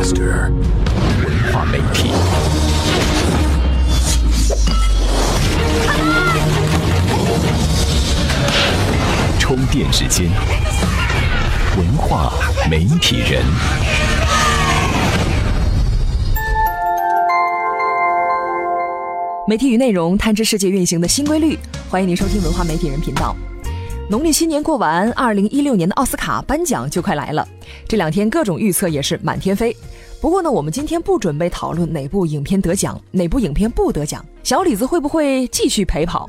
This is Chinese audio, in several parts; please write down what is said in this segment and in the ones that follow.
master 文化媒体。充电时间，文化媒体人。媒体与内容探知世界运行的新规律，欢迎您收听文化媒体人频道。农历新年过完，二零一六年的奥斯卡颁奖就快来了。这两天各种预测也是满天飞。不过呢，我们今天不准备讨论哪部影片得奖，哪部影片不得奖，小李子会不会继续陪跑？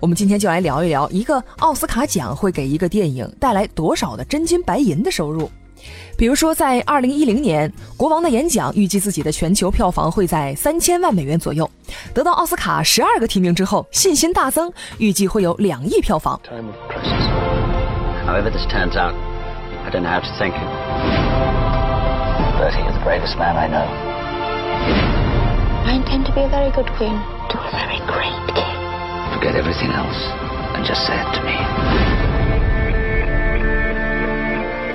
我们今天就来聊一聊，一个奥斯卡奖会给一个电影带来多少的真金白银的收入。比如说，在二零一零年，《国王的演讲》预计自己的全球票房会在三千万美元左右。得到奥斯卡十二个提名之后，信心大增，预计会有两亿票房。However this turns out, I don't know how to thank you. Bertie, you're the bravest man I know. I intend to be a very good queen to a very great king. Forget everything else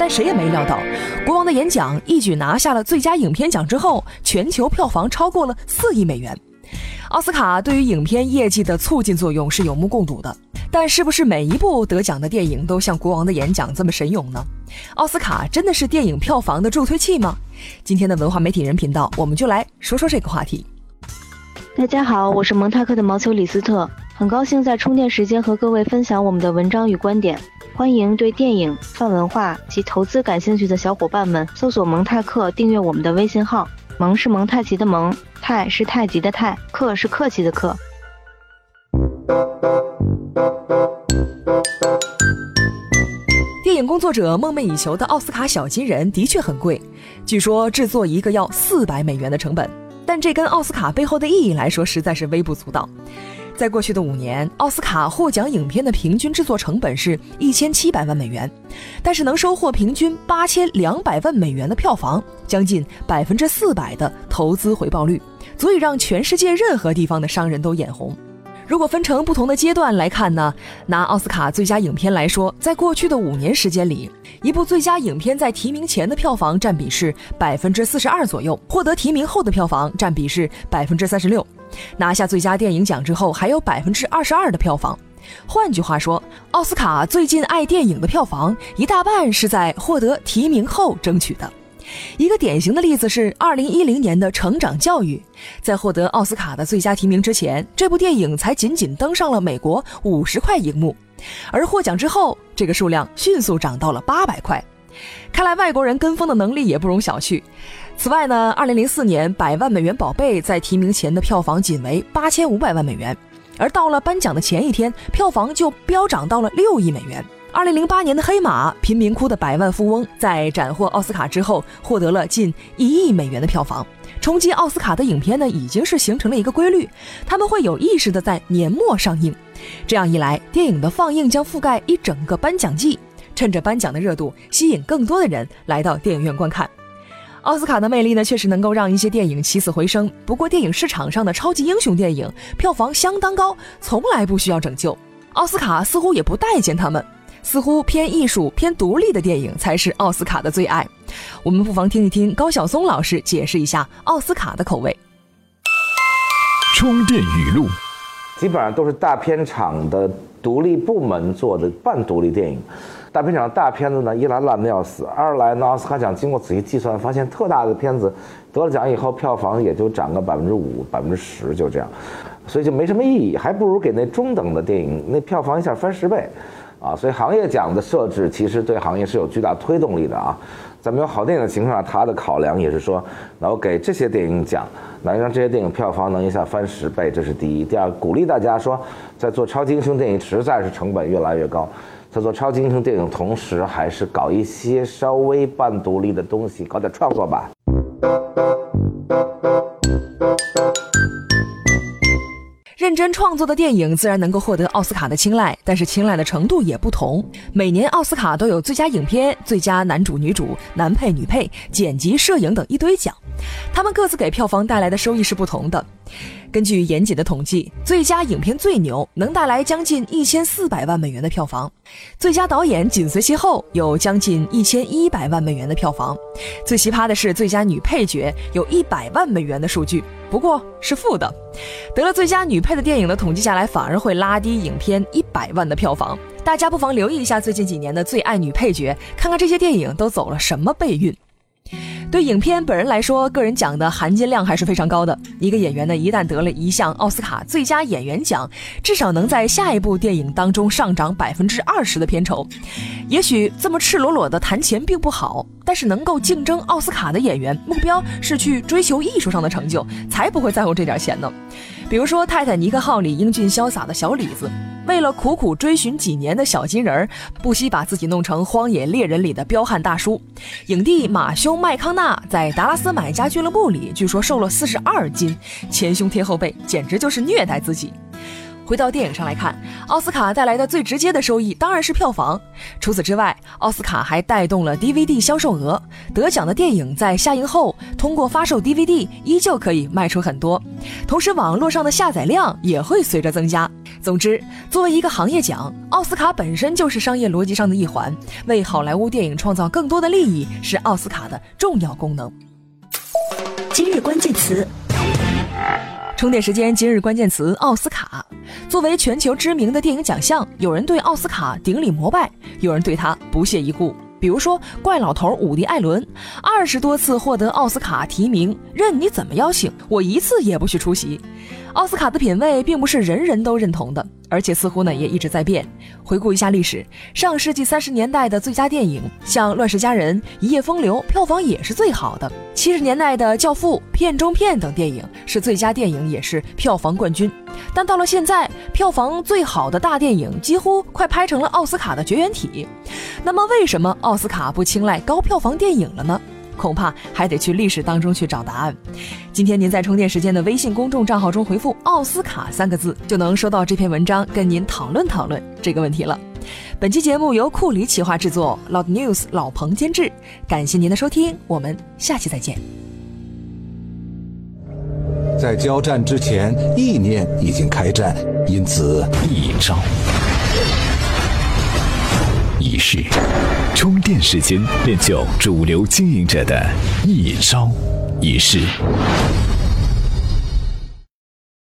但谁也没料到，《国王的演讲》一举拿下了最佳影片奖之后，全球票房超过了四亿美元。奥斯卡对于影片业绩的促进作用是有目共睹的，但是不是每一部得奖的电影都像《国王的演讲》这么神勇呢？奥斯卡真的是电影票房的助推器吗？今天的文化媒体人频道，我们就来说说这个话题。大家好，我是蒙泰克的毛球李斯特，很高兴在充电时间和各位分享我们的文章与观点。欢迎对电影、泛文化及投资感兴趣的小伙伴们搜索蒙泰克，订阅我们的微信号。蒙是蒙太奇的蒙，泰是太极的泰，克是客气的客。电影工作者梦寐以求的奥斯卡小金人的确很贵，据说制作一个要四百美元的成本，但这跟奥斯卡背后的意义来说，实在是微不足道。在过去的五年，奥斯卡获奖影片的平均制作成本是一千七百万美元，但是能收获平均八千两百万美元的票房，将近百分之四百的投资回报率，足以让全世界任何地方的商人都眼红。如果分成不同的阶段来看呢？拿奥斯卡最佳影片来说，在过去的五年时间里，一部最佳影片在提名前的票房占比是百分之四十二左右，获得提名后的票房占比是百分之三十六。拿下最佳电影奖之后，还有百分之二十二的票房。换句话说，奥斯卡最近爱电影的票房一大半是在获得提名后争取的。一个典型的例子是二零一零年的《成长教育》，在获得奥斯卡的最佳提名之前，这部电影才仅仅登上了美国五十块荧幕，而获奖之后，这个数量迅速涨到了八百块。看来外国人跟风的能力也不容小觑。此外呢，二零零四年《百万美元宝贝》在提名前的票房仅为八千五百万美元，而到了颁奖的前一天，票房就飙涨到了六亿美元。二零零八年的《黑马》《贫民窟的百万富翁》在斩获奥斯卡之后，获得了近一亿美元的票房。冲击奥斯卡的影片呢，已经是形成了一个规律，他们会有意识的在年末上映。这样一来，电影的放映将覆盖一整个颁奖季，趁着颁奖的热度，吸引更多的人来到电影院观看。奥斯卡的魅力呢，确实能够让一些电影起死回生。不过，电影市场上的超级英雄电影票房相当高，从来不需要拯救。奥斯卡似乎也不待见他们，似乎偏艺术、偏独立的电影才是奥斯卡的最爱。我们不妨听一听高晓松老师解释一下奥斯卡的口味。充电语录，基本上都是大片厂的独立部门做的半独立电影。大片厂大片子呢，一来烂的要死，二来呢，奥斯卡奖经过仔细计算，发现特大的片子得了奖以后，票房也就涨个百分之五、百分之十，就这样，所以就没什么意义，还不如给那中等的电影，那票房一下翻十倍，啊，所以行业奖的设置其实对行业是有巨大推动力的啊。在没有好电影的情况下，他的考量也是说，然后给这些电影奖，能让这些电影票房能一下翻十倍，这是第一。第二，鼓励大家说，在做超级英雄电影实在是成本越来越高。在做超级英雄电影，同时还是搞一些稍微半独立的东西，搞点创作吧。认真创作的电影自然能够获得奥斯卡的青睐，但是青睐的程度也不同。每年奥斯卡都有最佳影片、最佳男主、女主、男配、女配、剪辑、摄影等一堆奖，他们各自给票房带来的收益是不同的。根据严谨的统计，最佳影片最牛能带来将近一千四百万美元的票房，最佳导演紧随其后，有将近一千一百万美元的票房。最奇葩的是，最佳女配角有一百万美元的数据，不过是负的。得了最佳女配的电影的统计下来，反而会拉低影片一百万的票房。大家不妨留意一下最近几年的最爱女配角，看看这些电影都走了什么背运。对影片本人来说，个人奖的含金量还是非常高的。一个演员呢，一旦得了一项奥斯卡最佳演员奖，至少能在下一部电影当中上涨百分之二十的片酬。也许这么赤裸裸的谈钱并不好，但是能够竞争奥斯卡的演员，目标是去追求艺术上的成就，才不会在乎这点钱呢。比如说《泰坦尼克号》里英俊潇洒的小李子。为了苦苦追寻几年的小金人儿，不惜把自己弄成《荒野猎人》里的彪悍大叔。影帝马修麦康纳在《达拉斯买家俱乐部》里，据说瘦了四十二斤，前胸贴后背，简直就是虐待自己。回到电影上来看，奥斯卡带来的最直接的收益当然是票房。除此之外，奥斯卡还带动了 DVD 销售额。得奖的电影在下映后，通过发售 DVD 依旧可以卖出很多，同时网络上的下载量也会随着增加。总之，作为一个行业奖，奥斯卡本身就是商业逻辑上的一环，为好莱坞电影创造更多的利益是奥斯卡的重要功能。今日关键词。充电时间，今日关键词：奥斯卡。作为全球知名的电影奖项，有人对奥斯卡顶礼膜拜，有人对他不屑一顾。比如说，怪老头伍迪·艾伦，二十多次获得奥斯卡提名，任你怎么邀请，我一次也不许出席。奥斯卡的品味并不是人人都认同的。而且似乎呢也一直在变。回顾一下历史，上世纪三十年代的最佳电影，像《乱世佳人》《一夜风流》，票房也是最好的。七十年代的《教父》《片中片》等电影是最佳电影，也是票房冠军。但到了现在，票房最好的大电影几乎快拍成了奥斯卡的绝缘体。那么，为什么奥斯卡不青睐高票房电影了呢？恐怕还得去历史当中去找答案。今天您在充电时间的微信公众账号中回复“奥斯卡”三个字，就能收到这篇文章，跟您讨论讨论这个问题了。本期节目由库里企划制作，Loud News 老彭监制。感谢您的收听，我们下期再见。在交战之前，意念已经开战，因此一招。仪式，充电时间练就主流经营者的一招一式。